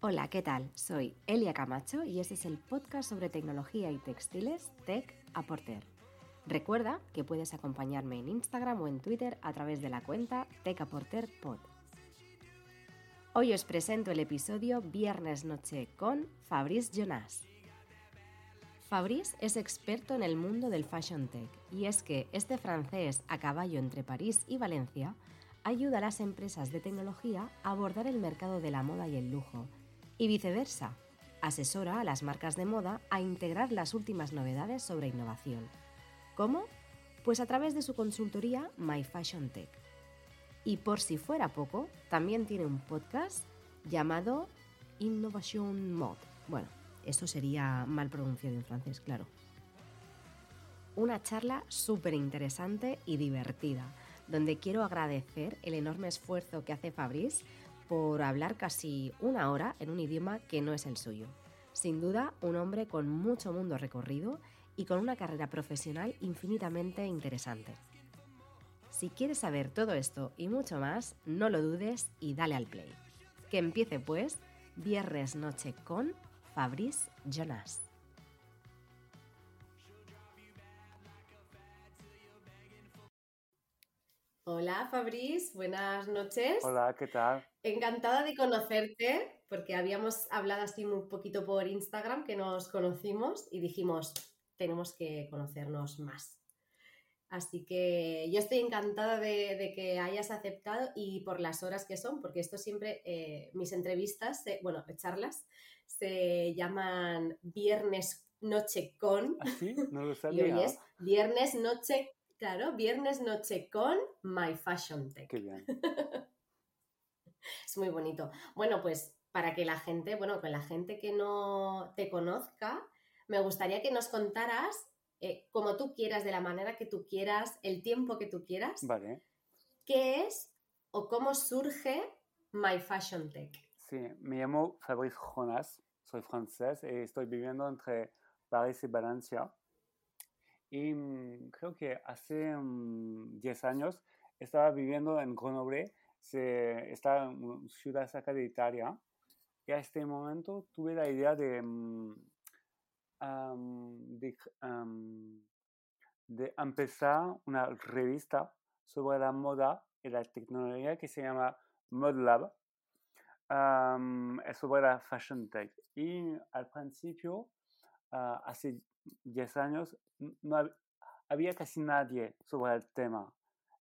Hola, ¿qué tal? Soy Elia Camacho y este es el podcast sobre tecnología y textiles Tech a Porter. Recuerda que puedes acompañarme en Instagram o en Twitter a través de la cuenta Tech Pod. Hoy os presento el episodio Viernes Noche con Fabrice Jonas. Fabrice es experto en el mundo del fashion tech y es que este francés a caballo entre París y Valencia ayuda a las empresas de tecnología a abordar el mercado de la moda y el lujo y viceversa. Asesora a las marcas de moda a integrar las últimas novedades sobre innovación. ¿Cómo? Pues a través de su consultoría My Fashion Tech. Y por si fuera poco, también tiene un podcast llamado Innovation Mod. Bueno, eso sería mal pronunciado en francés, claro. Una charla súper interesante y divertida, donde quiero agradecer el enorme esfuerzo que hace Fabrice por hablar casi una hora en un idioma que no es el suyo. Sin duda, un hombre con mucho mundo recorrido y con una carrera profesional infinitamente interesante. Si quieres saber todo esto y mucho más, no lo dudes y dale al play. Que empiece pues Viernes Noche con Fabrice Jonas. Hola Fabrice, buenas noches. Hola, ¿qué tal? Encantada de conocerte, porque habíamos hablado así un poquito por Instagram, que nos conocimos y dijimos, tenemos que conocernos más. Así que yo estoy encantada de, que hayas aceptado y por las horas que son, porque esto siempre, eh, mis entrevistas, bueno, charlas, se llaman viernes noche con. ¿Así? ¿Ah, no lo sabía. Y hoy es viernes noche, claro, viernes noche con My Fashion Tech. Qué bien. es muy bonito. Bueno, pues para que la gente, bueno, que la gente que no te conozca, me gustaría que nos contaras eh, como tú quieras, de la manera que tú quieras, el tiempo que tú quieras. Vale. ¿Qué es o cómo surge My Fashion Tech? Sí, me llamo Fabrice Jonas, soy francés y estoy viviendo entre París y Valencia. Y mm, creo que hace 10 mm, años estaba viviendo en Grenoble se, está en ciudad cerca de Italia. Y a este momento tuve la idea de, mm, de, empezar una revista sobre la moda y la tecnología que se llama ModLab. es sobre la Fashion Tech. Y al principio, ah, hace 10 años, no había, casi nadie sobre el tema.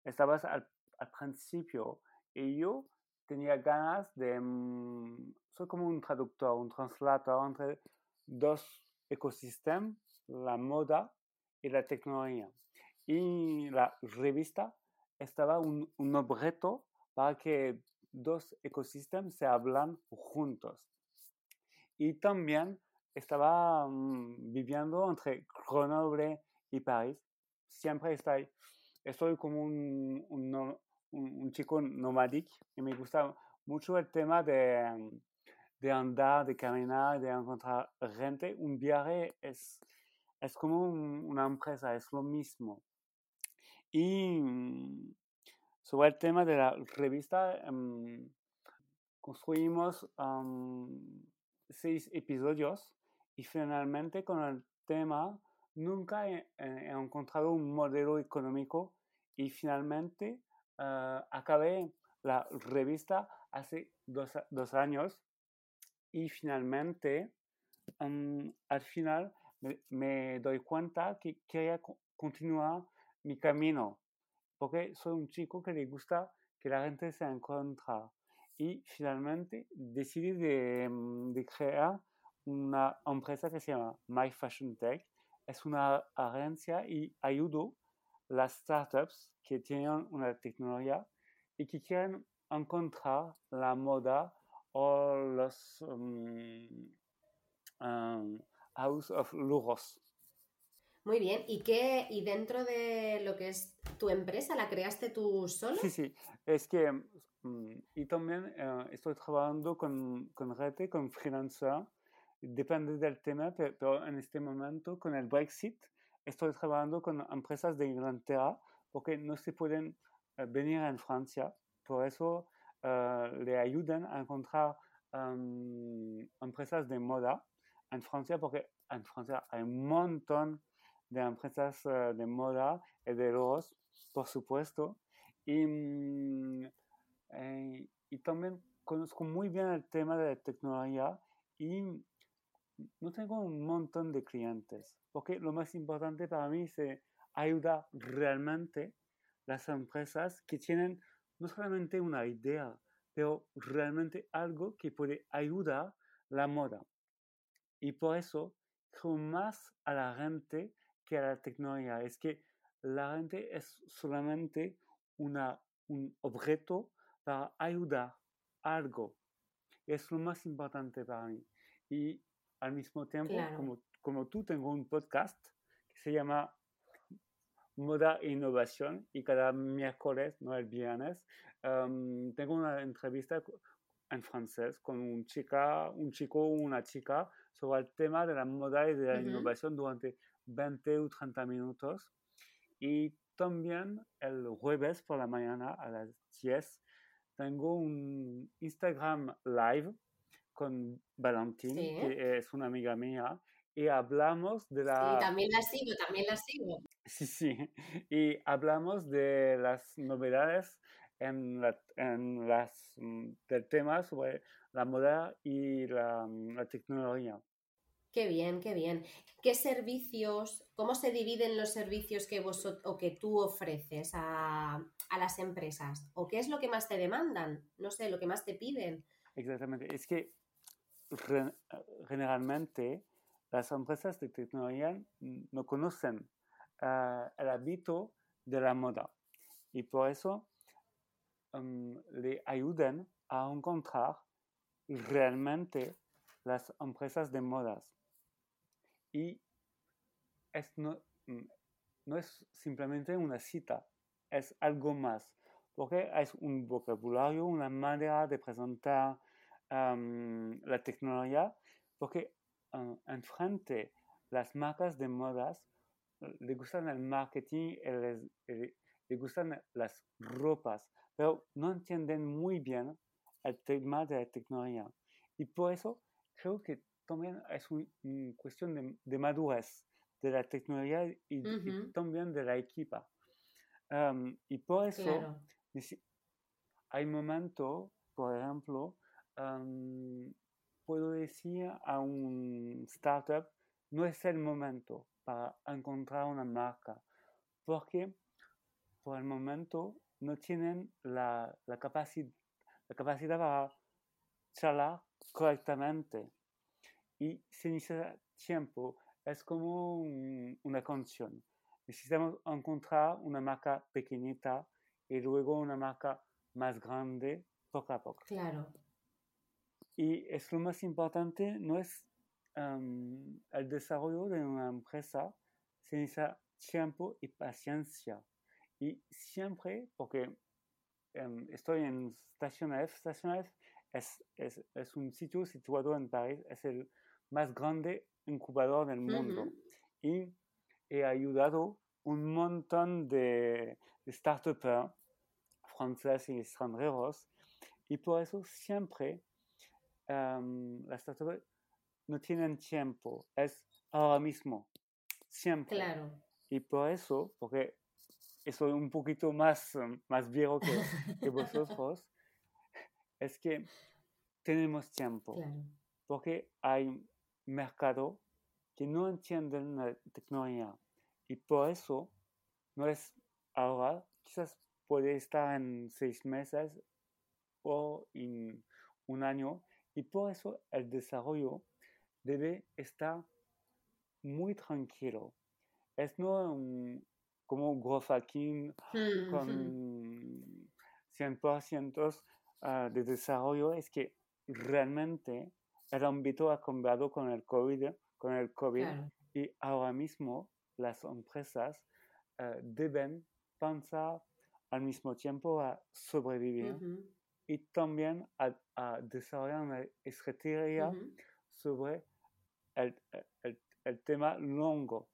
Estabas al, al principio y yo tenía ganas de... Mm, soy como un traductor, un translator entre dos ecosistemas, la moda y la tecnología. Y la revista estaba un, objeto para que dos ecosistemas se hablan juntos. Y también estaba mm, viviendo entre Grenoble y París. Siempre estoy, estoy como un, un, chico nomadic y me gusta mucho el tema de, de, andar, de caminar, de encontrar gente. Un viaje es, es como una empresa, es lo mismo. Y sobre el tema de la revista, em, construimos seis episodios y finalmente con el tema nunca he encontrado un modelo económico y finalmente uh, acabé la revista hace dos, dos años y finalmente um, al final me, me, doy cuenta que quería continuar mi camino porque soy un chico que le gusta que la gente se encuentre y finalmente decidí de, de crear una empresa que se llama My Fashion Tech. Es una agencia y ayudo las startups que tienen una tecnología y que quieren encontrar la moda o los um, um, house of lujos. Muy bien, ¿Y, qué, ¿y dentro de lo que es tu empresa, la creaste tú solo? Sí, sí, es que, um, y también uh, estoy trabajando con, con gente, con freelancer, depende del tema, pero en este momento con el Brexit estoy trabajando con empresas de Inglaterra porque no se pueden eh, venir en Francia. Por eso eh, le ayudan a encontrar empresas de moda en Francia, porque en Francia hay un montón de empresas eh, de moda y de logos, por supuesto. Y, mm, y también conozco muy bien el tema de la tecnología y no tengo un montón de clientes, porque lo más importante para mí es ayudar realmente las empresas que tienen no solamente una idea, pero realmente algo que puede ayudar la moda. Y por eso creo más a la gente que a la tecnología. Es que la gente es solamente una, un objeto para ayudar algo. Es lo más importante para mí. Y al mismo tiempo, como, como tú, tengo un podcast que se llama Moda e Innovación y cada miércoles, no el viernes, em, tengo una entrevista en francés con un, chica, un chico o una chica sobre el tema de la moda y de la innovación durante 20 o 30 minutos. Y también el jueves por la mañana a las 10 tengo un Instagram live con Valentín, que es una amiga mía, y hablamos de la... Sí, también la sigo, también la sigo. Sí, sí, y hablamos de las novedades en, en las, mm, del tema sobre la moda y la, mm, la tecnología. Qué bien, qué bien. ¿Qué servicios, cómo se dividen los servicios que vos o que tú ofreces a, a, las empresas? ¿O qué es lo que más te demandan? No sé, lo que más te piden. Exactamente. Es que generalmente las empresas de tecnología no conocen ah, el hábito de la moda y por eso um, le ayudan a encontrar realmente las empresas de modas. Y es no, mm, no es simplemente una cita, es algo más, porque es un vocabulario, una manera de presentar la tecnología, porque en frente las marcas de modas le gustan el marketing y le gustan las ropas, pero no entienden muy bien el tema de la tecnología. Y por eso creo que también es una cuestión de, madurez de la tecnología y, también de la equipa. y por eso hay momentos, por ejemplo, puedo decir a un startup, no es el momento para encontrar una marca, porque por el momento no tienen la, la, capacidad, la capacidad para charlar correctamente. Y se necesita tiempo, es como una canción. Necesitamos encontrar una marca pequeñita y luego una marca más grande poco a poco. Claro. Y es lo más importante, no es el desarrollo de una empresa, se necesita tiempo y paciencia. Y siempre, porque em, estoy en Station F, Station F es, es, es, un sitio situado en París, es el más grande incubador del mundo. Y he ayudado un montón de, de startups franceses y extranjeros. Y por eso siempre las startups no tienen tiempo, es ahora mismo, siempre. Claro. Y por eso, porque soy un poquito más, em, más viejo que, que vosotros, es que tenemos tiempo. Porque hay mercado que no entienden la tecnología. Y por eso no es ahora, quizás puede estar en seis meses o en un año, y por eso el desarrollo debe estar muy tranquilo. Es no como un growth hacking con 100% ah, de desarrollo, es que realmente el ámbito ha cambiado con el COVID, con el COVID y ahora mismo las empresas ah, deben pensar al mismo tiempo a sobrevivir y también a, desarrollar una estrategia sobre el, el, el, tema longo.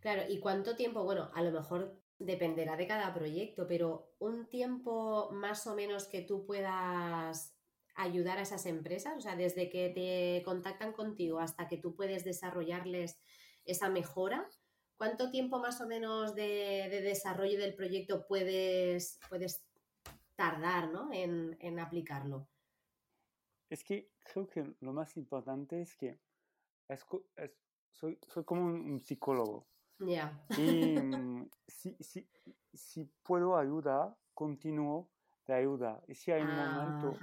Claro, ¿y cuánto tiempo? Bueno, a lo mejor dependerá de cada proyecto, pero un tiempo más o menos que tú puedas ayudar a esas empresas? O sea, desde que te contactan contigo hasta que tú puedes desarrollarles esa mejora, ¿cuánto tiempo más o menos de, desarrollo del proyecto puedes, puedes tardar ¿no? en, aplicarlo? Es que creo que lo más importante es que soy, como un, psicólogo. Y mm, si, si, si, puedo ayudar, continúo de ayuda. Y si hay un momento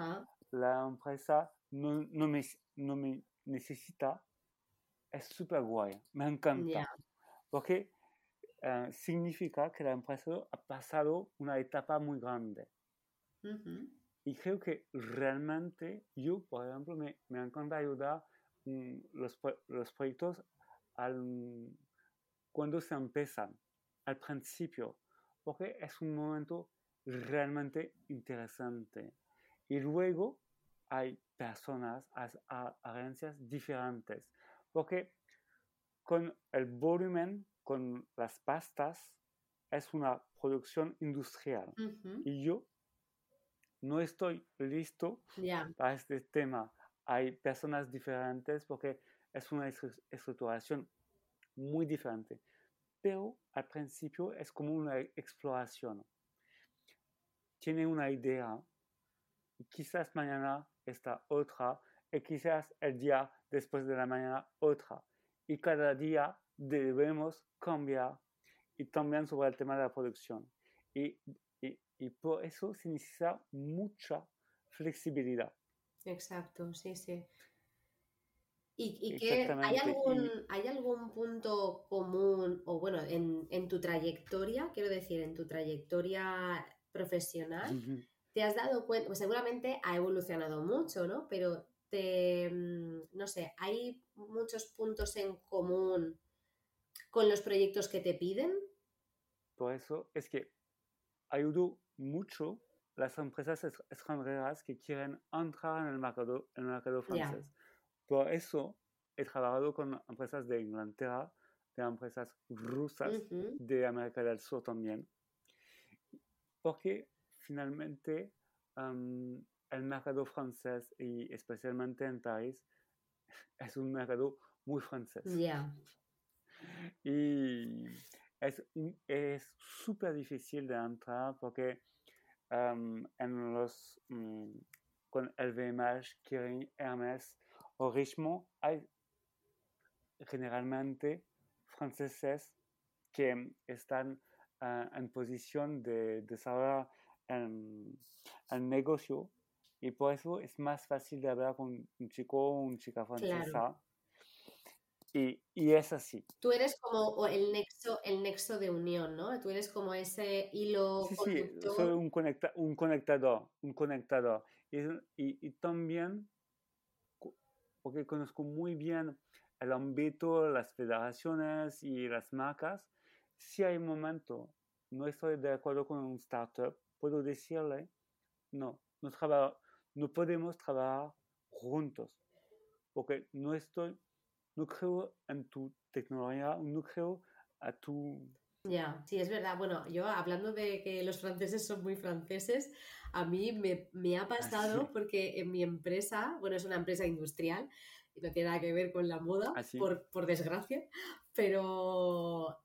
la empresa no, no, me, no me necesita, es súper guay, me encanta. Porque eh, significa que la empresa ha pasado una etapa muy grande. Y creo que realmente yo, por ejemplo, me, me encanta ayudar mm, los, los proyectos al, cuando se empiezan, al principio, porque es un momento realmente interesante. Y luego hay personas, agencias diferentes, porque con el volumen, con las pastas, es una producción industrial. Y yo no estoy listo para este tema. Hay personas diferentes porque es una estructuración muy diferente. Pero al principio es como una exploración. Tiene una idea, quizás mañana esta otra, y quizás el día después de la mañana otra. Y cada día debemos cambiar y también sobre el tema de la producción. Y, y, y por eso se necesita mucha flexibilidad. Exacto, sí, sí. ¿Y, y que hay algún, hay algún punto común, o bueno, en, en, tu trayectoria, quiero decir, en tu trayectoria profesional, te has dado cuenta, pues seguramente ha evolucionado mucho, ¿no? Pero te, mm, no sé, hay muchos puntos en común con los proyectos que te piden. Por eso es que ayudo mucho las empresas extranjeras que quieren entrar en el mercado, en el mercado francés. Por eso he trabajado con empresas de Inglaterra, de empresas rusas, de América del Sur también. Porque finalmente el mercado francés y especialmente en París es un mercado muy francés. Y es súper difícil de entrar porque en los, mm, con LVMH, Kering, Hermès o Richemont hay generalmente franceses que están ah, en posición de desarrollar el, el, negocio y por eso es más fácil de hablar con un chico o una chica francesa. Y, y, es así. Tú eres como el nexo, el nexo de unión, ¿no? Tú eres como ese hilo sí, Sí, soy un, conecta, un conectador, un conectador. Y, y, y, también, porque conozco muy bien el ámbito, las federaciones y las marcas, si hay momento no estoy de acuerdo con un startup, puedo decirle, no, no, no podemos trabajar juntos, porque no estoy no creo en tu tecnología, no creo a tu... Ya, sí, es verdad. Bueno, yo hablando de que los franceses son muy franceses, a mí me, me ha ah, pasado porque en mi empresa, bueno, es una empresa industrial, y no tiene nada que ver con la moda, ah, por, por desgracia, pero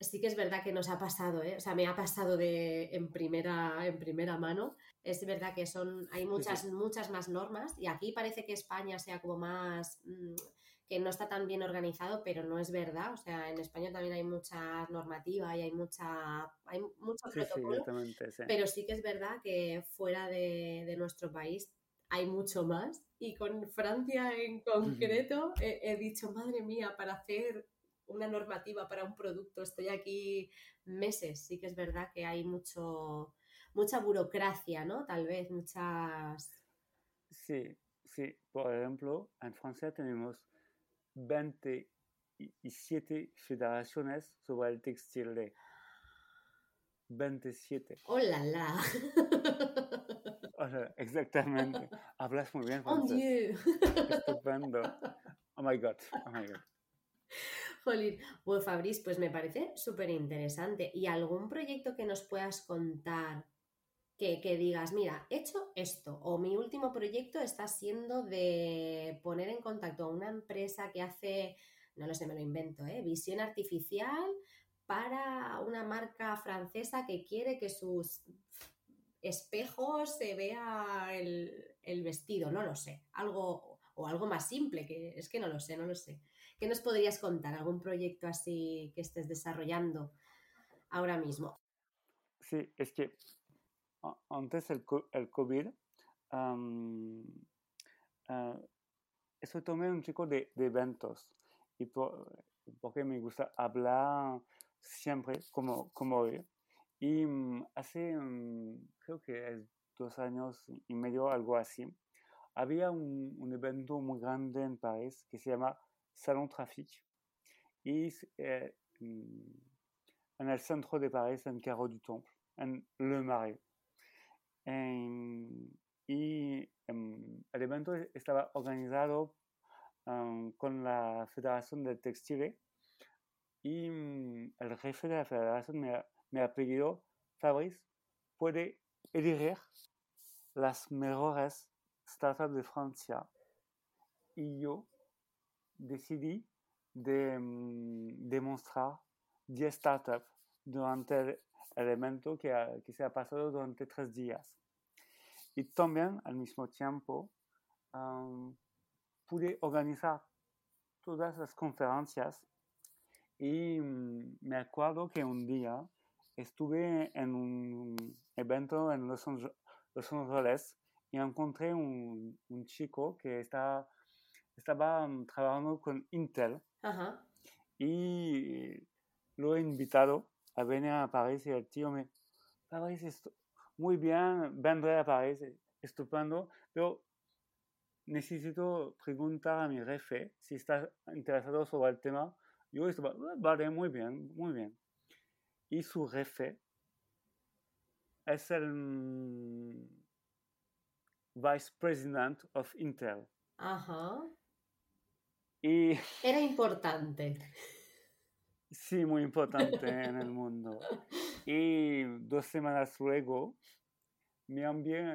sí que es verdad que nos ha pasado, ¿eh? o sea, me ha pasado de, en, primera, en primera mano. Es verdad que son, hay muchas, muchas más normas y aquí parece que España sea como más, mm, que no está tan bien organizado, pero no es verdad. O sea, en España también hay mucha normativa y hay mucha hay mucho protocolo. pero sí que es verdad que fuera de, nuestro país hay mucho más. Y con Francia en concreto he, dicho, madre mía, para hacer una normativa para un producto estoy aquí meses. Sí que es verdad que hay mucho mucha burocracia, ¿no? Tal vez, muchas... Sí, sí. Por ejemplo, en Francia tenemos 27 federaciones sobre el textil de 27. ¡Oh, la, la! exactamente. Hablas muy bien oh, francés. Estupendo. Oh my God. Oh my God. Jolín. Bueno, Fabriz, pues me parece súper interesante. ¿Y algún proyecto que nos puedas contar que, que, digas, mira, he hecho esto, o mi último proyecto está siendo de poner en contacto a una empresa que hace, no lo sé, me lo invento, ¿eh? visión artificial para una marca francesa que quiere que sus espejos se vea el, vestido, no lo sé, algo o algo más simple, que es que no lo sé, no lo sé. ¿Qué nos podrías contar? ¿Algún proyecto así que estés desarrollando ahora mismo? Sí, es que antes el, el COVID, um, estoy tomando un chico de, eventos y porque me gusta hablar siempre como, como hoy. Y mm, hace, mm, creo que es dos años y medio, algo así, había un, un evento muy grande en París que se llama Salon Trafic. Y eh, mm, en el centro de París, en Carreau du Temple, en Le Marais. Y el evento estaba organizado con la Federación de Textiles y el jefe de la federación me ha, pedido, Fabrice, puede elegir las mejores startups de Francia. Y yo decidí de demostrar 10 startups durante el, evento que, que, se ha pasado durante tres días. Y también al mismo tiempo pude organizar todas las conferencias y mm, me acuerdo que un día estuve en un evento en Los, Ángeles y encontré un, un chico que está, estaba mm, trabajando con Intel y lo he invitado a venir a París y el tío me, París, muy bien, vendré a París, estupendo, pero necesito preguntar a mi jefe si está interesado sobre el tema yo estaba, ah, vale, muy bien, muy bien. Y su jefe es el mm, Vice President of Intel. Ajá. Y, Era importante. Sí, muy importante en el mundo. Y dos semanas luego me,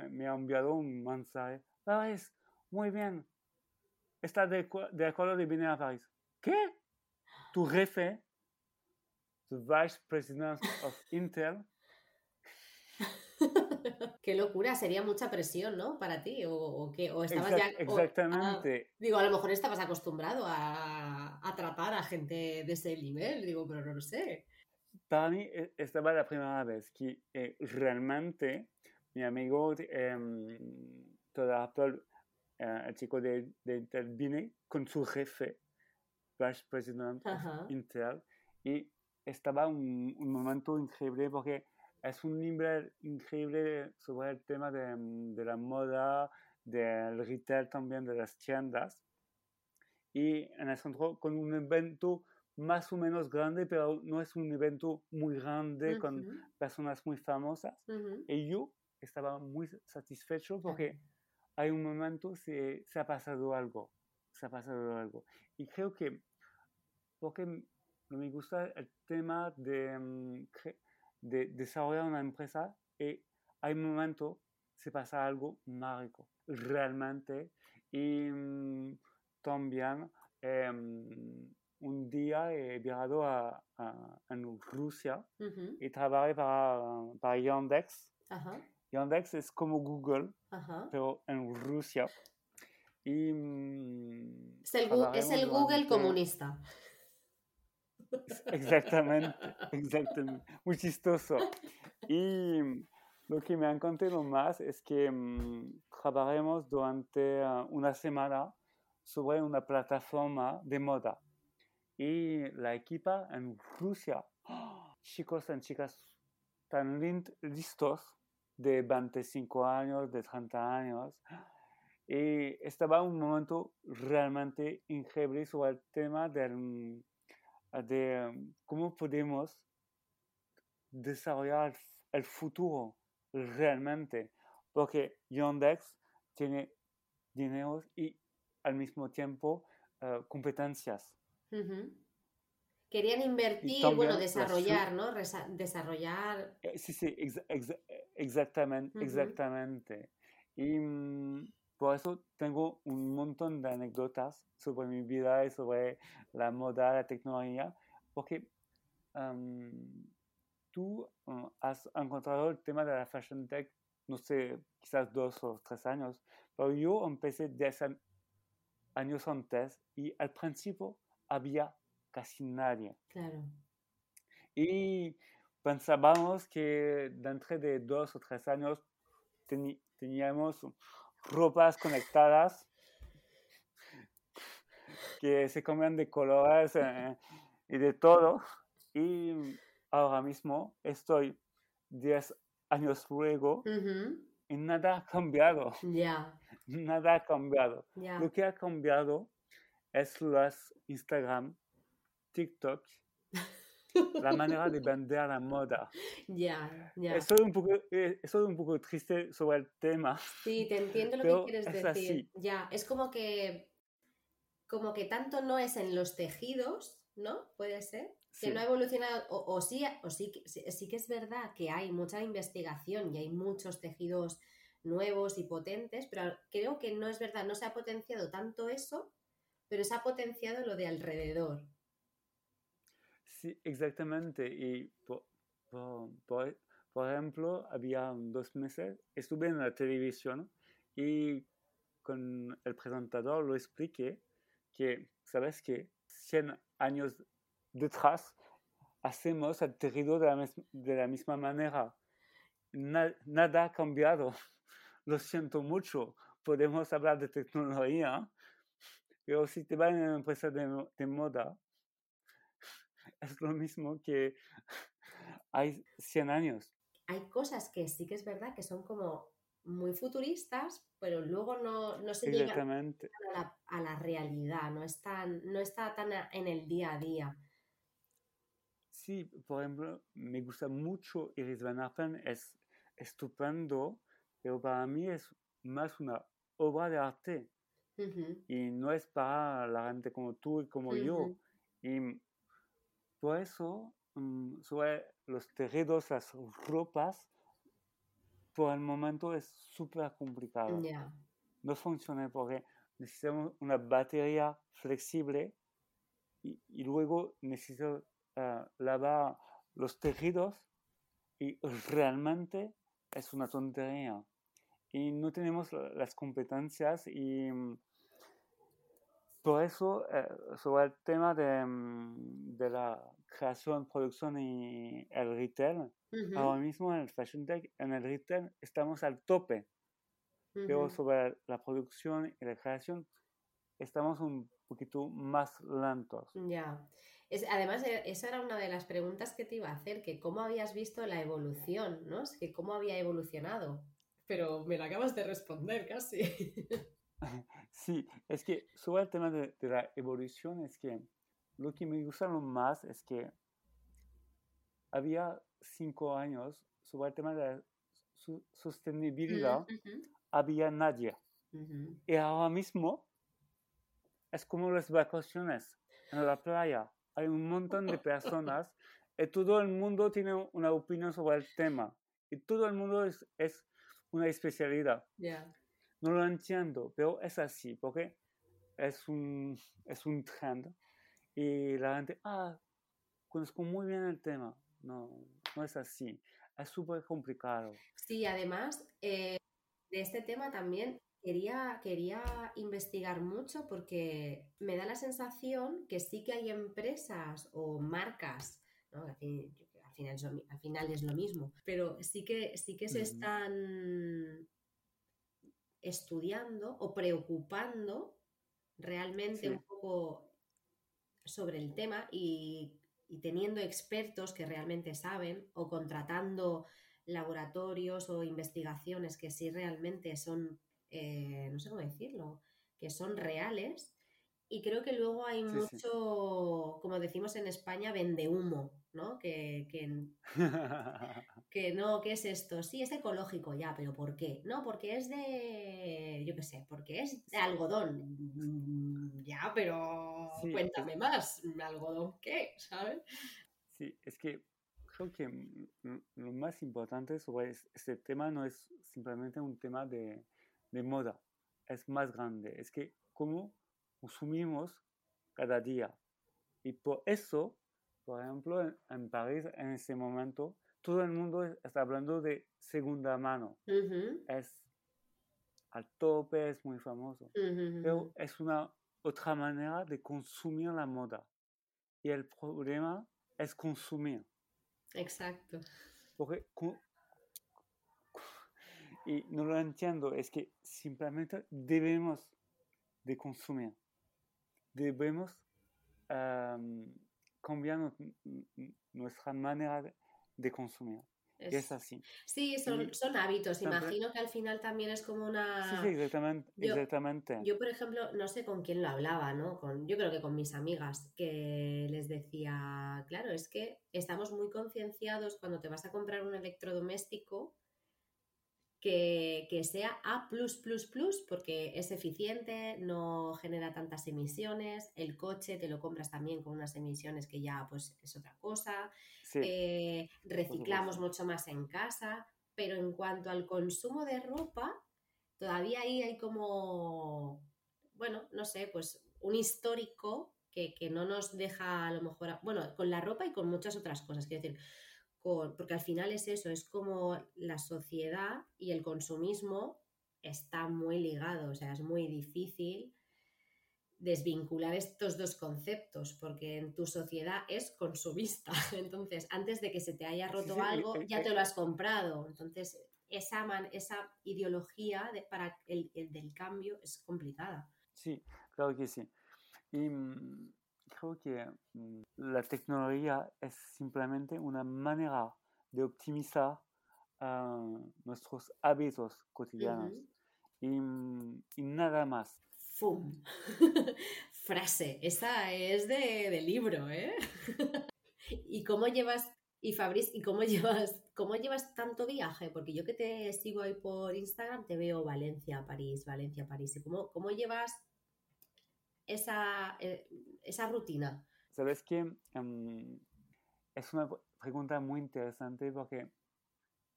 me ha enviado un mensaje. París, muy bien. Está de, de acuerdo de venir a París. ¿Qué? tu jefe, the vice president of Intel. Qué locura, sería mucha presión, ¿no? Para ti, o, estabas ya. Exactamente. digo, a lo mejor estabas acostumbrado a, tratar a gente de ese nivel, digo, pero no lo sé. Para mí, e, estaba la primera vez que eh, realmente mi amigo, eh, el chico de, de Intel, vine con su jefe vice president Intel y estaba un, un, momento increíble porque es un nivel increíble sobre el tema de, de, la moda, del retail también, de las tiendas. Y en el centro con un evento más o menos grande, pero no es un evento muy grande con personas muy famosas. Y yo estaba muy satisfecho porque hay un momento se, se ha pasado algo, se ha pasado algo. Y creo que porque me gusta el tema de, mm, de desarrollar una empresa y hay un momento se pasa algo mágico, realmente. Y mm, también em, un día he viajado a, en Rusia y trabajé para, para Yandex. Yandex es como Google, pero en Rusia. Y, mm, es el, es el Google comunista. Exactamente, exactamente. Muy chistoso. Y lo que me ha encantado más es que mm, trabajaremos durante ah, una semana sobre una plataforma de moda. Y la equipa en Rusia, chicos y chicas tan listos de 25 años, de 30 años. Y estaba un momento realmente increíble sobre el tema del de cómo podemos desarrollar el futuro realmente, porque Yandex tiene dinero y al mismo tiempo uh, competencias. Querían invertir, bueno, desarrollar, ¿no? desarrollar. Eh, sí, sí, exactamente, exactamente. Y mm, por eso tengo un montón de anécdotas sobre mi vida y sobre la moda, la tecnología, porque tú mm, has encontrado el tema de la fashion tech, no sé, quizás dos o tres años, pero yo empecé diez años antes y al principio había casi nadie. Claro. Y pensábamos que dentro de dos o tres años teníamos ropas conectadas que se cambian de colores eh, y de todo. Y ahora mismo estoy 10 años luego y nada ha cambiado. Nada ha cambiado. Lo que ha cambiado es las Instagram TikTok, la manera de vender la moda. Ya, ya. Estoy un, poco, eh, un poco triste sobre el tema. Sí, te entiendo lo que quieres decir. Ya, es como que, como que tanto no es en los tejidos, ¿no? Puede ser. Que no ha evolucionado, o, sí, o sí, sí que es verdad que hay mucha investigación y hay muchos tejidos nuevos y potentes, pero creo que no es verdad, no se ha potenciado tanto eso, pero se ha potenciado lo de alrededor. Sí, exactamente. Y por, por, ejemplo, había dos meses, estuve en la televisión y con el presentador lo expliqué que, ¿sabes qué? 100 años detrás hacemos el tejido de la, de la misma manera. nada ha cambiado. Lo siento mucho. Podemos hablar de tecnología, pero si te vas a una empresa de, de moda, es lo mismo que hay 100 años. Hay cosas que sí que es verdad que son como muy futuristas, pero luego no, no se llegan a la, a la, realidad, no, están, no está tan en el día a día. Sí, por ejemplo, me gusta mucho Iris Van Arpen, es estupendo, pero para mí es más una obra de arte. Y no es para la gente como tú y como yo. Y por eso, mm, sobre los tejidos, las ropas, por el momento es súper complicado. No funciona porque necesitamos una batería flexible y, luego necesito uh, lavar los tejidos y realmente es una tontería. Y no tenemos las competencias y mm, por eso, eh, sobre el tema de, mm, de, la creación, producción y el retail, ahora mismo en el Fashion Tech, en el retail estamos al tope. Pero sobre la producción y la creación estamos un poquito más lentos. Ya. Es, además, e, esa era una de las preguntas que te iba a hacer, que cómo habías visto la evolución, ¿no? Es que cómo había evolucionado. Pero me la acabas de responder casi. Sí, es que sobre el tema de, la evolución, es que lo que me gusta más es que había cinco años sobre el tema de la sostenibilidad, había nadie. Y ahora mismo es como las vacaciones en la playa. Hay un montón de personas y todo el mundo tiene una opinión sobre el tema. Y todo el mundo es, es una especialidad. No lo entiendo, pero es así, porque es un, es un trend y la gente, ah, conozco muy bien el tema. No, no es así. Es súper complicado. Sí, además, eh, de este tema también quería, quería investigar mucho porque me da la sensación que sí que hay empresas o marcas, ¿no? al, final, al final es lo mismo, pero sí que, sí que se están estudiando o preocupando realmente un poco sobre el tema y, teniendo expertos que realmente saben o contratando laboratorios o investigaciones que sí realmente son, eh, no sé cómo decirlo, que son reales. Y creo que luego hay mucho, como decimos en España, vende humo, ¿no? Que, que no, ¿qué es esto? Sí, es ecológico ya, pero ¿por qué? No, porque es de, yo qué sé, porque es de algodón. Mm, ya, pero cuéntame más, ¿algodón qué? ¿Sabes? Sí, es que creo que lo más importante sobre este tema no es simplemente un tema de, de moda, es más grande, es que cómo consumimos cada día. Y por eso, por ejemplo, en, París en ese momento, todo el mundo está hablando de segunda mano. Es al tope, es muy famoso. Pero es una otra manera de consumir la moda. Y el problema es consumir. Exacto. Porque, y no lo entiendo, es que simplemente debemos de consumir. Debemos cambiar nuestra manera de consumir. Es, es así. Sí, son, son hábitos. Imagino que al final también es como una... Sí, sí exactamente, yo, exactamente. Yo, por ejemplo, no sé con quién lo hablaba, ¿no? Con, yo creo que con mis amigas, que les decía, claro, es que estamos muy concienciados cuando te vas a comprar un electrodoméstico que, sea A, porque es eficiente, no genera tantas emisiones. El coche te lo compras también con unas emisiones que ya pues es otra cosa. Eh, reciclamos mucho más en casa, pero en cuanto al consumo de ropa, todavía ahí hay como, bueno, no sé, pues un histórico que, que no nos deja a lo mejor, bueno, con la ropa y con muchas otras cosas. Quiero decir, porque al final es eso, es como la sociedad y el consumismo está muy ligado, o sea, es muy difícil desvincular estos dos conceptos, porque en tu sociedad es consumista. Entonces, antes de que se te haya roto algo, ya te lo has comprado. Entonces, esa, esa ideología para el, del cambio es complicada. Sí, claro que sí. Y mm, creo que mm, la tecnología es simplemente una manera de optimizar ah, nuestros hábitos cotidianos mm, y, nada más. ¡Fum! Frase, esa es de, libro, ¿eh? ¿Y cómo llevas, y Fabriz, y cómo llevas, cómo llevas tanto viaje? Porque yo que te sigo ahí por Instagram te veo Valencia, París, Valencia, París. ¿Y cómo, cómo llevas esa, eh, esa rutina? Sabes que em, es una pregunta muy interesante porque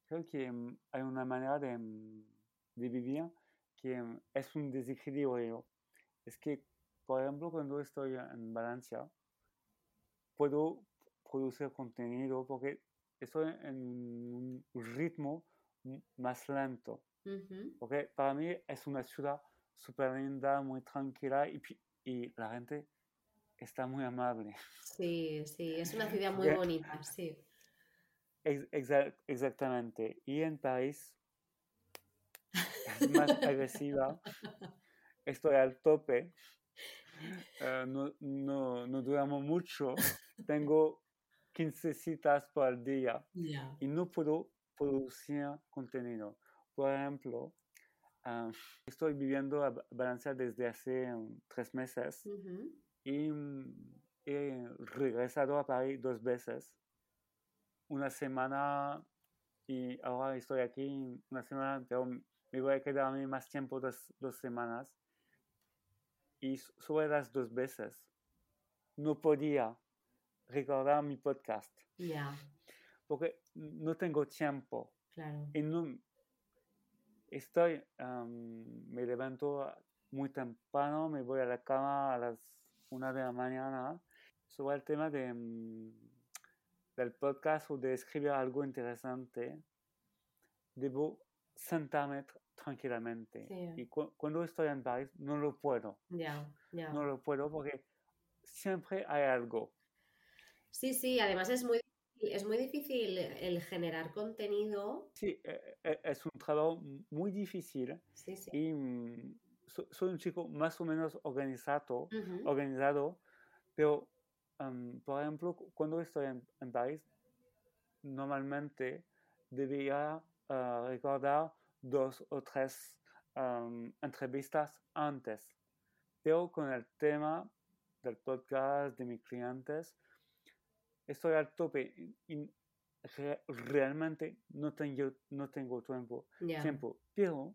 creo que em, hay una manera de, em, de vivir que es un desequilibrio. Es que, por ejemplo, cuando estoy en Valencia, puedo producir contenido porque estoy en un ritmo más lento. Porque para mí es una ciudad súper linda, muy tranquila y, y la gente está muy amable. Sí, sí, es una ciudad muy bonita, sí. exactamente. Y en París es más agresiva. Estoy al tope. Eh, no, no, no, duramos mucho. Tengo 15 citas por día y no puedo producir contenido. Por ejemplo, Ah, estoy viviendo a Valencia desde hace um, tres meses y mm, he regresado a París dos veces. Una semana y ahora estoy aquí una semana, pero me voy a quedarme más tiempo, dos, dos semanas. Y sobre las dos veces no podía recordar mi podcast. Porque no tengo tiempo. Claro. Y no, estoy, me levanto muy temprano, me voy a la cama a las una de la mañana sobre el tema de, mm, del podcast o de escribir algo interesante. Debo sentarme tranquilamente. Y cuando estoy en París no lo puedo. No lo puedo porque siempre hay algo. Sí, sí, además es muy es muy difícil el generar contenido. Sí, e, e, es un trabajo muy difícil. Sí, sí. Y mm, soy un chico más o menos organizado, organizado pero, por ejemplo, cuando estoy en, en París, normalmente debería ah, recordar dos o tres entrevistas antes. Pero con el tema del podcast de mis clientes, estoy al tope y realmente no tengo, no tengo tiempo, Ya. tiempo, pero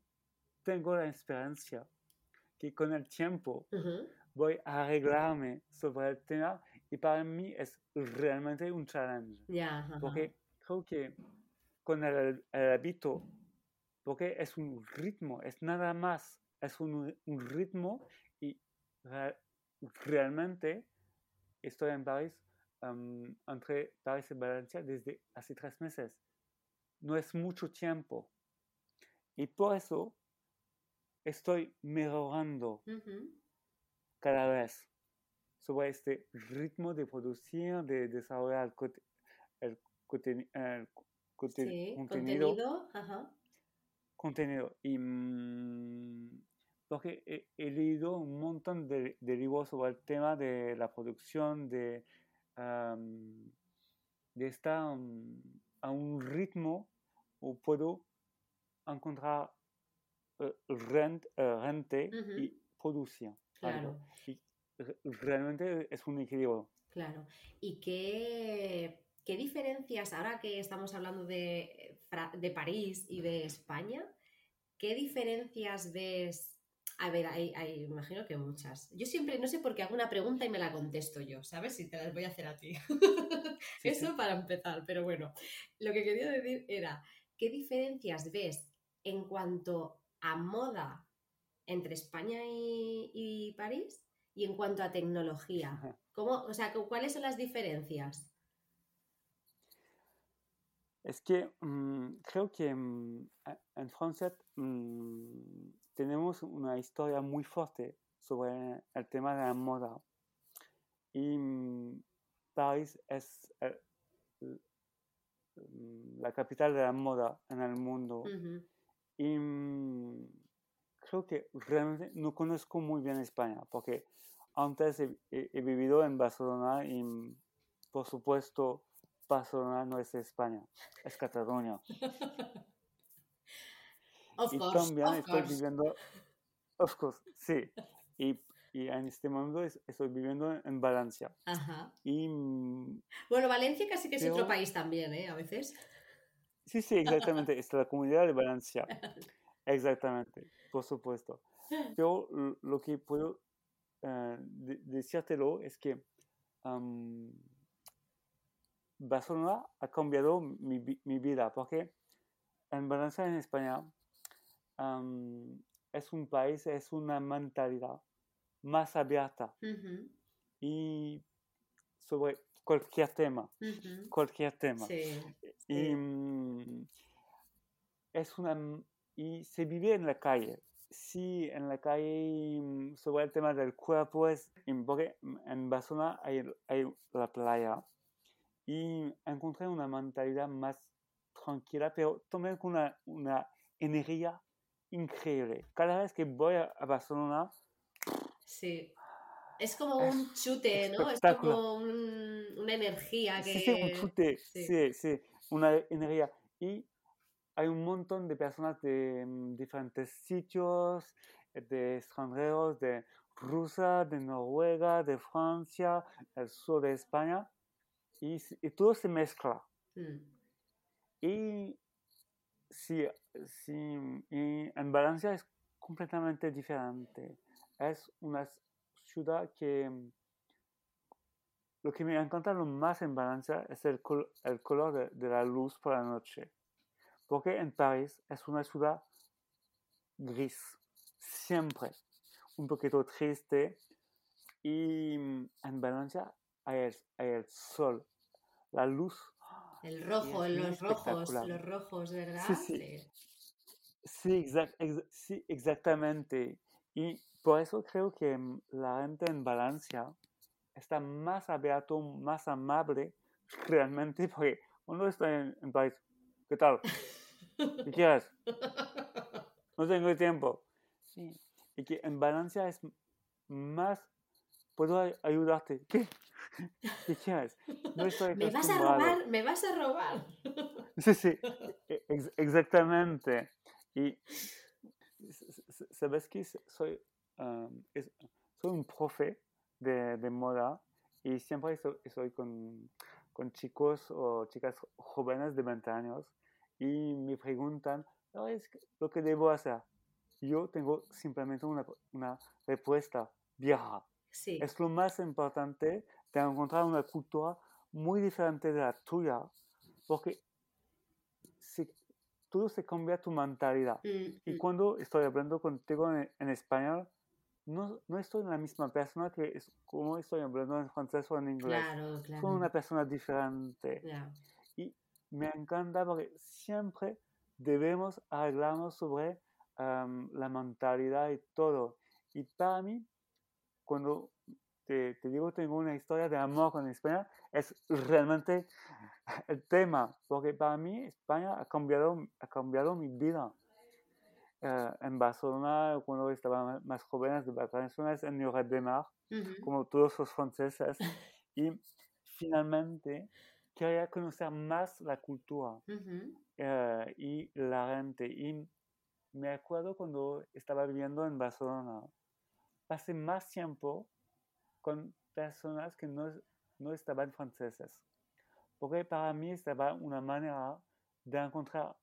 tengo la esperanza que con el tiempo Ujú. voy a arreglarme sobre el tema y para mí es realmente un challenge. Ya. ajá. Porque creo que con el, el hábito, porque es un ritmo, es nada más, es un, un ritmo y re- realmente estoy en París, em, entre París y Valencia desde hace tres meses. No es mucho tiempo. Y por eso estoy mejorando cada vez sobre este ritmo de producir, de desarrollar el, conte- el, conten- Sí, contenido, contenido. Ajá. contenido. Y, mm, porque he, he leído un montón de, de libros sobre el tema de la producción, de, am, de estar a un ritmo o puedo encontrar eh, rent, eh, rente y producir. Claro, Y re- realmente es un equilibrio. claro. ¿Y qué, qué diferencias, ahora que estamos hablando de, Fra- de París y de España, qué diferencias ves? A ver, hay, hay- imagino que muchas. Yo siempre, no sé por qué hago una pregunta y me la contesto yo, ¿sabes? Si te las voy a hacer a ti. Sí, Eso sí. para empezar, pero bueno, lo que quería decir era, ¿qué diferencias ves en cuanto a moda entre España y, y París y en cuanto a tecnología? ¿Cómo, o sea, cu- ¿cuáles son las diferencias? Es que mm, creo que mm, en Francia mm, tenemos una historia muy fuerte sobre el tema de la moda. Y París es el- mm, la capital de la moda en el mundo. Y creo que realmente no conozco muy bien España, porque antes he, he- he vivido en Barcelona y, por supuesto, Barcelona no es España, es Cataluña. Of y course, también of estoy course. viviendo, of course, sí. Y, y en este momento es- estoy viviendo en Valencia. Ajá. Y Bueno, Valencia casi que es otro país también, ¿eh? A veces. sí, sí, exactamente, es la comunidad de Valencia. Exactamente, por supuesto. Pero lo que puedo de- decírtelo es que Barcelona ha cambiado mi, mi vida, porque en Valencia, en España, es un país, es una mentalidad más abierta y sobre cualquier tema, cualquier tema. Sí, Y mm, es una y se vive en la calle. Sí, en la calle mm, sobre el tema del cuerpo es porque en Barcelona hay, hay la playa y encontré una mentalidad más tranquila, pero también con una, una energía increíble. Cada vez que voy a, Barcelona, Sí. Es como Es un chute, ¿no? Es como un- una energía que... sí, sí, un chute, sí. sí, sí, una energía. Y hay un montón de personas de mm, diferentes sitios, de extranjeros, de Rusia, de Noruega, de Francia, el sur de España, y, todo se mezcla. Mm, Y, sí, sí, y en Valencia es completamente diferente. Es una ciudad que mm, lo que me encanta lo más en Valencia es el, col- el color de, de la luz por la noche. Porque en París es una ciudad gris, siempre, un poquito triste. Y mm, en Valencia el, el sol, la luz. El rojo, es los rojos, los rojos, ¿verdad? Sí, sí. Sí, exact- ex- sí, exactamente. Y por eso creo que mm, la gente en Valencia está más abierto, más amable realmente, porque uno está en, en París. ¿Qué tal? ¿Qué quieres? No tengo tiempo. Sí. Y que en Valencia es más, puedo ay- ayudarte. ¿Qué? ¿Qué quieres? No estoy me vas a robar, me vas a robar. Sí, sí, e- ex- exactamente. Y sabes que soy, um, es- soy un profe de, de moda y siempre estoy, estoy con, con chicos o chicas jóvenes de 20 años y me preguntan, ¿qué es lo que debo hacer? Yo tengo simplemente una, una respuesta, viaja. Sí. Es lo más importante de encontrar una cultura muy diferente de la tuya, porque si, todo se cambia tu mentalidad. Mm, Y mm, cuando estoy hablando contigo en, en español, no, no estoy la misma persona que es, como estoy hablando en francés o en inglés. Claro, Soy claro. una persona diferente. Ya. Y me encanta porque siempre debemos arreglarnos sobre am, la mentalidad y todo. Y para mí, cuando te, te digo tengo una historia de amor con España, es realmente el tema, porque para mí España ha cambiado, ha cambiado mi vida. Eh, en Barcelona, cuando estaba más- jóvenes de vacaciones en Lloret de Mar, Ujú. como todos los franceses, y finalmente quería conocer más la cultura Ujú. eh, y la gente. Y me acuerdo cuando estaba viviendo en Barcelona, pasé más tiempo con personas que no, estaban franceses, porque para mí estaba una manera de encontrar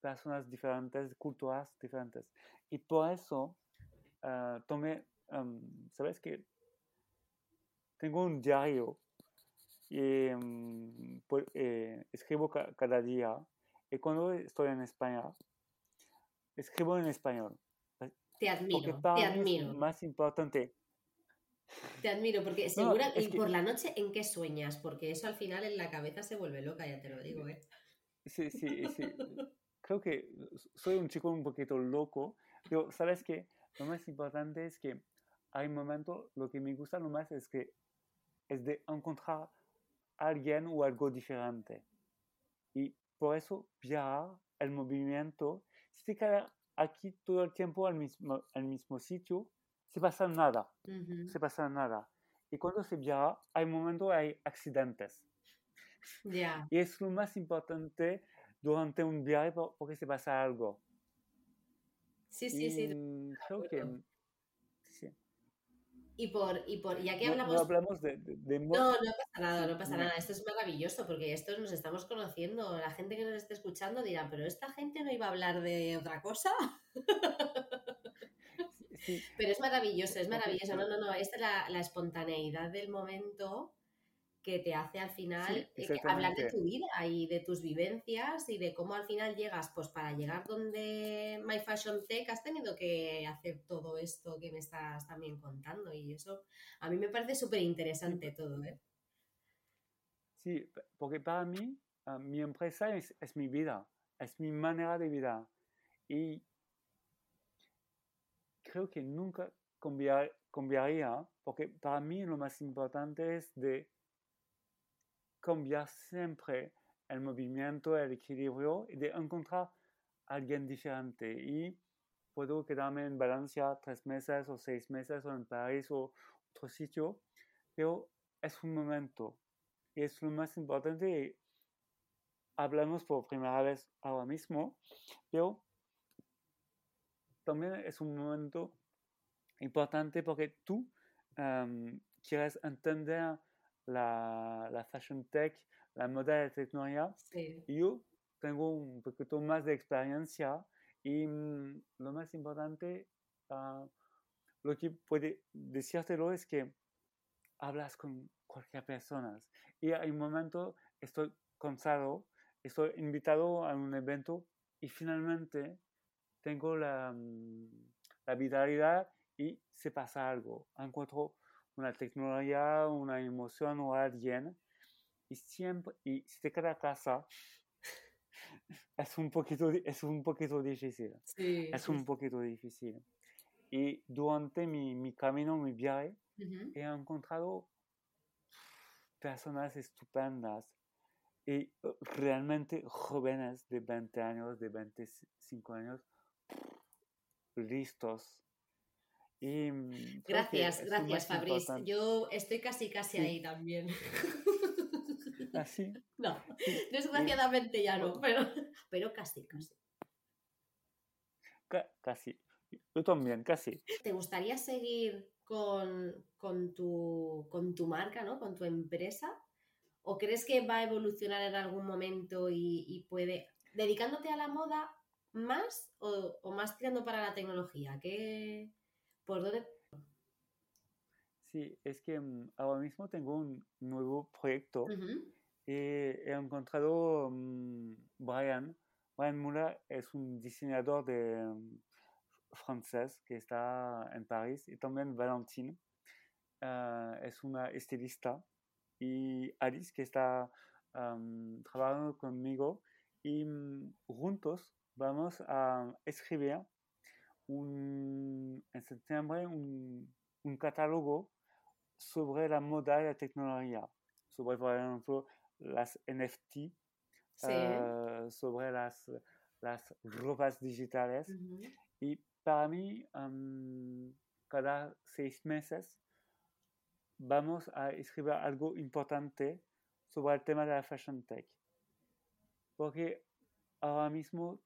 personas diferentes, culturas diferentes. Y por eso eh, tomé, em, ¿sabes qué? Tengo un diario y em, pu- eh, escribo ca- cada día. Y cuando estoy en España, escribo en español. Te admiro, te es admiro, más importante. te admiro, porque No, segura, es y que- por la noche, ¿en qué sueñas? Porque eso al final en la cabeza se vuelve loca, ya te lo digo, ¿eh? Sí, sí, sí. Creo que soy un chico un poquito loco, pero ¿sabes qué? Lo más importante es que hay momentos, lo que me gusta lo más es que es de encontrar a alguien o algo diferente. Y por eso viajar, el movimiento, si te quedas aquí todo el tiempo al mismo, al mismo sitio, se pasa nada, se pasa nada. Y cuando se viaja, hay momentos, hay accidentes. Ya. Y es lo más importante durante un viaje por- porque se pasa algo. Sí, sí, sí. Y creo que. Y por, y por, ya que No, no hablamos hablamos de, de, de mo- No, no pasa nada, no pasa nada. Esto es maravilloso porque esto nos estamos conociendo. La gente que nos esté escuchando dirá, pero esta gente no iba a hablar de otra cosa. sí, Pero es maravilloso, es maravilloso. No, no, no. Esta es la, la espontaneidad del momento que te hace al final Sí, eh, hablar de tu vida y de tus vivencias y de cómo al final llegas, pues para llegar donde My Fashion Tech has tenido que hacer todo esto que me estás también contando y eso a mí me parece súper interesante todo, ¿eh? Sí, porque para mí ah, mi empresa es, es mi vida, es mi manera de vida. Y creo que nunca cambiar- cambiaría, porque para mí lo más importante es de cambiar siempre el movimiento, el equilibrio y de encontrar a alguien diferente. Y puedo quedarme en Valencia tres meses o seis meses o en París o otro sitio, pero es un momento y es lo más importante. Hablamos por primera vez ahora mismo, pero también es un momento importante porque tú em, quieres entender la, la fashion tech, la moda de tecnología. Sí. y Yo tengo un poquito más de experiencia y mm, lo más importante, ah, lo que puede decírtelo es que hablas con cualquier persona. Y hay un momento, estoy cansado, estoy invitado a un evento y finalmente tengo la, mm, la vitalidad y se pasa algo. Encuentro una tecnología, una emoción o alguien y siempre, y si te quedas a casa, es un poquito, es un poquito difícil. Sí, Es sí, un poquito difícil. Y durante mi, mi camino, mi viaje, Ujú. he encontrado personas estupendas y eh, realmente jóvenes de 20 años, de 25 años, listos. Y mm, Gracias, gracias, Fabriz. importante. Yo estoy casi, casi Sí. ahí también. Así, No, sí, desgraciadamente ya no, Bueno. pero, pero casi, casi. ca- casi. Yo también, casi. ¿Te gustaría seguir con, con tu, con tu marca, ¿no? Con tu empresa? ¿O crees que va a evolucionar en algún momento y, puede, dedicándote a la moda más o, más tirando para la tecnología? ¿Qué, ¿Por dónde? Sí, es que mm, ahora mismo tengo un nuevo proyecto. Y he encontrado mm, Brian. Brian Muller es un diseñador de, mm, francés que está en París y también Valentine ah, es una estilista. Y Alice que está trabajando conmigo. Y juntos vamos a escribir un, en septiembre un, un, catálogo sobre la moda y la tecnología, sobre por ejemplo las NFT, ah, sobre las, las ropas digitales. Y para mí cada seis meses vamos a escribir algo importante sobre el tema de la Fashion Tech. Porque ahora mismo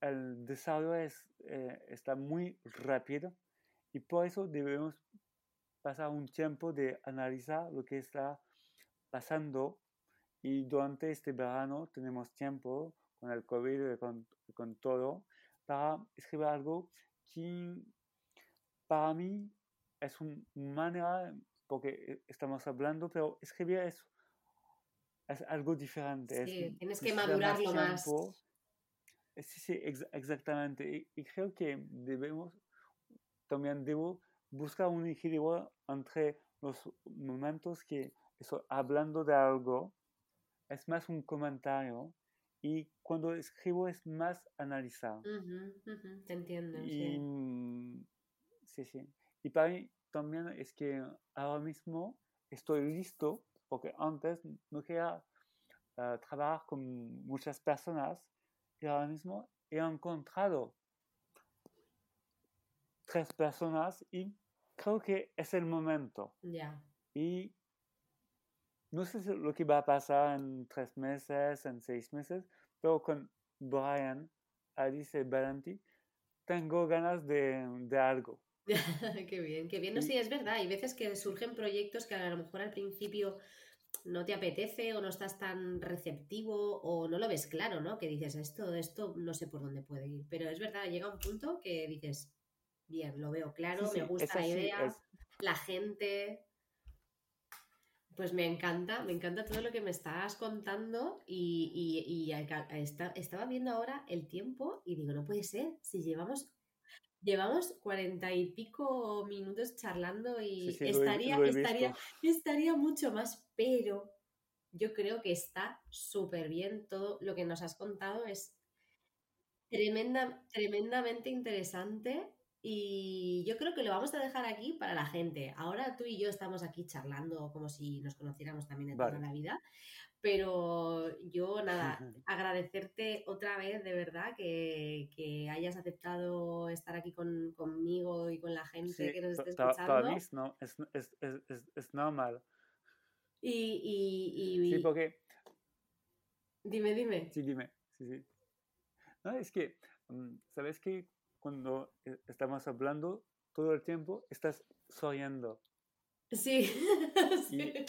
el desarrollo es, eh, está muy rápido y por eso debemos pasar un tiempo de analizar lo que está pasando y durante este verano tenemos tiempo con el COVID y con, con todo para escribir algo que para mí es una manera porque eh, estamos hablando, pero escribir es, es algo diferente. Sí, tienes que madurarlo más. Eh, sí, sí, exactamente. Y, creo que debemos, también debo buscar un equilibrio entre los momentos que estoy hablando de algo, es más un comentario, y cuando escribo es más analizar. te entiendo. Y, mm, sí, sí. Y para mí también es que ahora mismo estoy listo, porque antes no quería uh, trabajar con muchas personas, y ahora mismo he encontrado tres personas y creo que es el momento. Ya. Y no sé lo que va a pasar en tres meses, en seis meses, pero con Brian, Alice y Valenti, tengo ganas de, de algo. qué bien, qué bien. No, sí, es verdad. Hay veces que surgen proyectos que a lo mejor al principio no te apetece o no estás tan receptivo o no lo ves claro, ¿no? Que dices, esto, esto no sé por dónde puede ir. Pero es verdad, llega un punto que dices, bien, lo veo claro, me gusta la idea, la gente. Pues me encanta, me encanta todo lo que me estás contando y, y, estaba viendo ahora el tiempo y digo, no puede ser, si llevamos Llevamos cuarenta y pico minutos charlando y estaría, estaría, estaría mucho más, pero yo creo que está súper bien todo lo que nos has contado. Es tremenda, tremendamente interesante y yo creo que lo vamos a dejar aquí para la gente. Ahora tú y yo estamos aquí charlando como si nos conociéramos también de toda la vida, pero yo, nada, agradecerte otra vez, de verdad, que, que hayas aceptado estar aquí con, conmigo y con la gente que nos esté escuchando. Mí no, es, es, es, es, normal. Y, y, y, Sí, porque... Dime, dime. Sí, dime. Sí, sí. No, es que, mm, ¿sabes que Cuando eh, estamos hablando, todo el tiempo estás sonriendo. Sí. sí.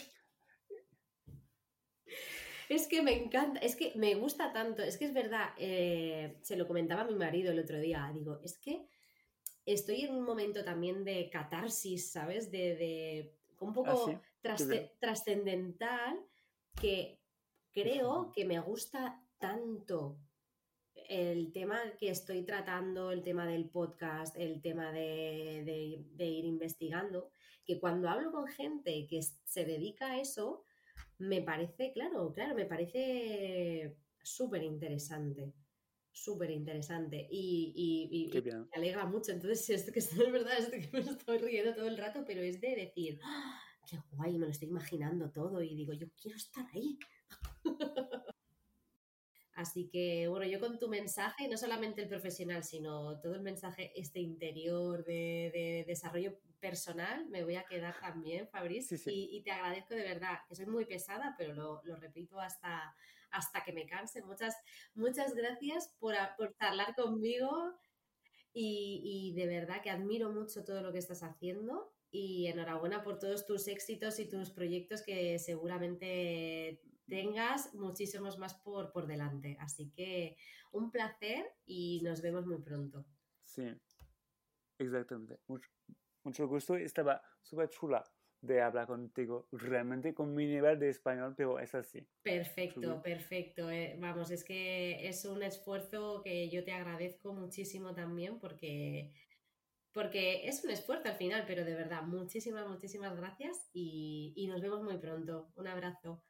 Es que me encanta, es que me gusta tanto, es que es verdad, eh, se lo comentaba a mi marido el otro día, digo, es que estoy en un momento también de catarsis, ¿sabes? De, un poco ah, trascendental que creo que me gusta tanto el tema que estoy tratando, el tema del podcast, el tema de, de, ir investigando, que cuando hablo con gente que se dedica a eso, me parece, claro, claro, me parece súper interesante. Súper interesante. Y, me alegra mucho. Entonces, esto que es verdad, esto que me estoy riendo todo el rato, pero es de decir, ¡Ah! qué guay, me lo estoy imaginando todo. Y digo, yo quiero estar ahí. Así que, bueno, yo con tu mensaje, no solamente el profesional, sino todo el mensaje este interior de, de desarrollo personal me voy a quedar también, Fabriz, Y, te agradezco de verdad, que soy muy pesada, pero lo, repito hasta, hasta que me canse. Muchas, muchas gracias por, por conmigo y, de verdad que admiro mucho todo lo que estás haciendo y enhorabuena por todos tus éxitos y tus proyectos que seguramente tengas muchísimos más por, por delante. Así que un placer y nos vemos muy pronto. Sí, exactamente. Mucho, mucho gusto. Estaba súper chula de hablar contigo, realmente con mi nivel de español, pero es así. Perfecto, perfecto. Eh, vamos, es que es un esfuerzo que yo te agradezco muchísimo también porque, porque es un esfuerzo al final, pero de verdad, muchísimas, muchísimas gracias y, y nos vemos muy pronto. Un abrazo.